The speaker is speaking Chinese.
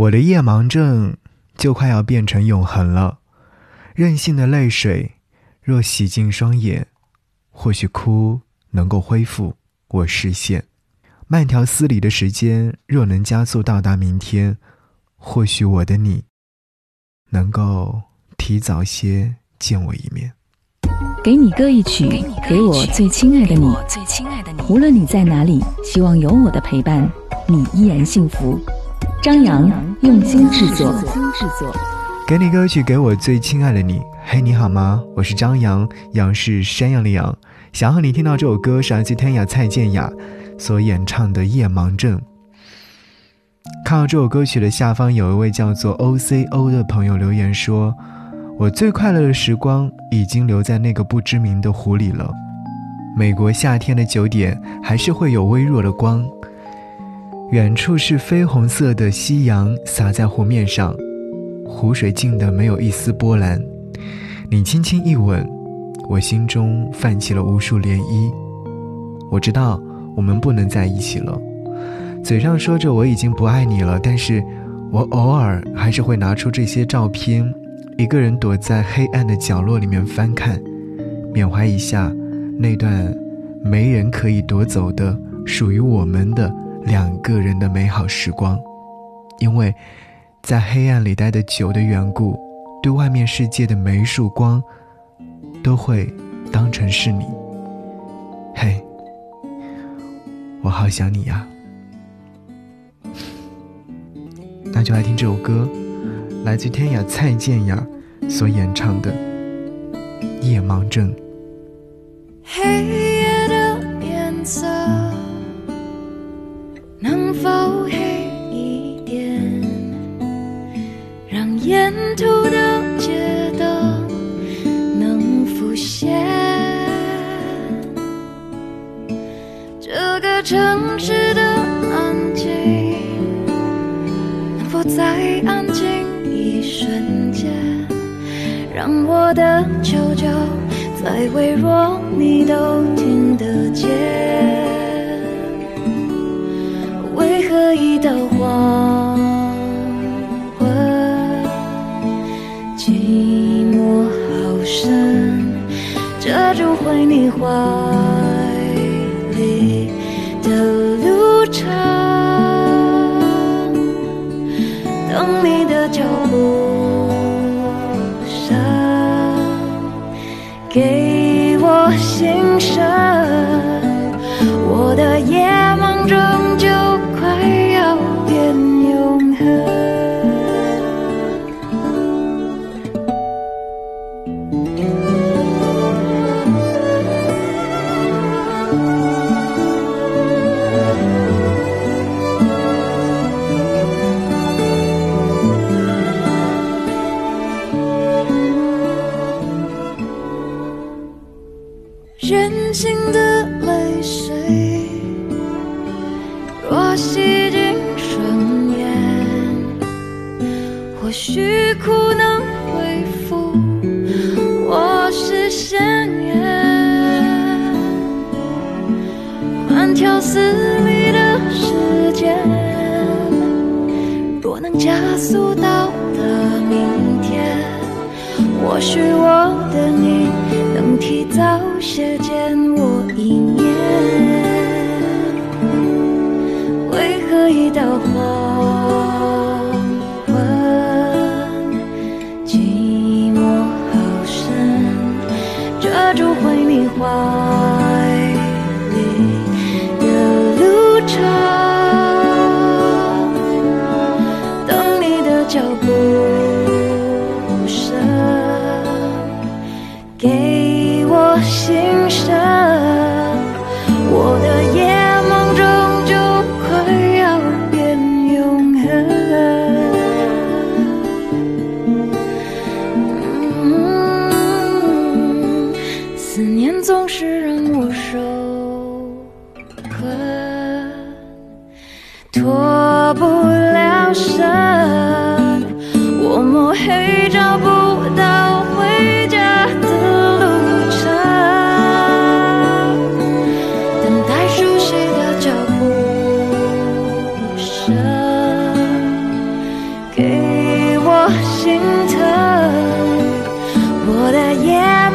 我的夜盲症就快要变成永恒了。任性的泪水若洗净双眼，或许哭能够恢复我视线。慢条斯理的时间若能加速到达明天，或许我的你能够提早些见我一面。给你歌一曲，给我最亲爱的你。无论你在哪里，希望有我的陪伴，你依然幸福。张扬用心制作，给你歌曲，给我最亲爱的你。嘿，你好吗？我是张扬，杨是山羊的羊。想和你听到这首歌是来自天雅蔡健雅所演唱的《夜盲症》。看到这首歌曲的下方有一位叫做 O C O 的朋友留言说：“我最快乐的时光已经留在那个不知名的湖里了。美国夏天的九点还是会有微弱的光。”远处是绯红色的夕阳洒在湖面上，湖水静得没有一丝波澜。你轻轻一吻，我心中泛起了无数涟漪。我知道我们不能在一起了，嘴上说着我已经不爱你了，但是我偶尔还是会拿出这些照片，一个人躲在黑暗的角落里面翻看，缅怀一下那段没人可以夺走的属于我们的。两个人的美好时光，因为，在黑暗里待的久的缘故，对外面世界的每一束光，都会当成是你。嘿，我好想你呀！那就来听这首歌，来自天涯蔡健雅所演唱的《夜盲症》。嘿否黑一点，让沿途的街灯能浮现？这个城市的安静，能否再安静一瞬间？让我的求救再微弱，你都听得见。为何一道黄昏，寂寞好深，遮住回你怀里的路程。等你的脚步声，给我心声，我的夜的泪水，若洗净双眼，或许苦能恢复我视线。慢条斯理的时间，若能加速到达明天，或许我的你。舍见我一面，为何一道黄昏，寂寞好深，遮住回你怀里的路程，等你的脚步。总是让我受困脱不了身我摸黑找不到回家的路程等待熟悉的脚步声给我心疼我的眼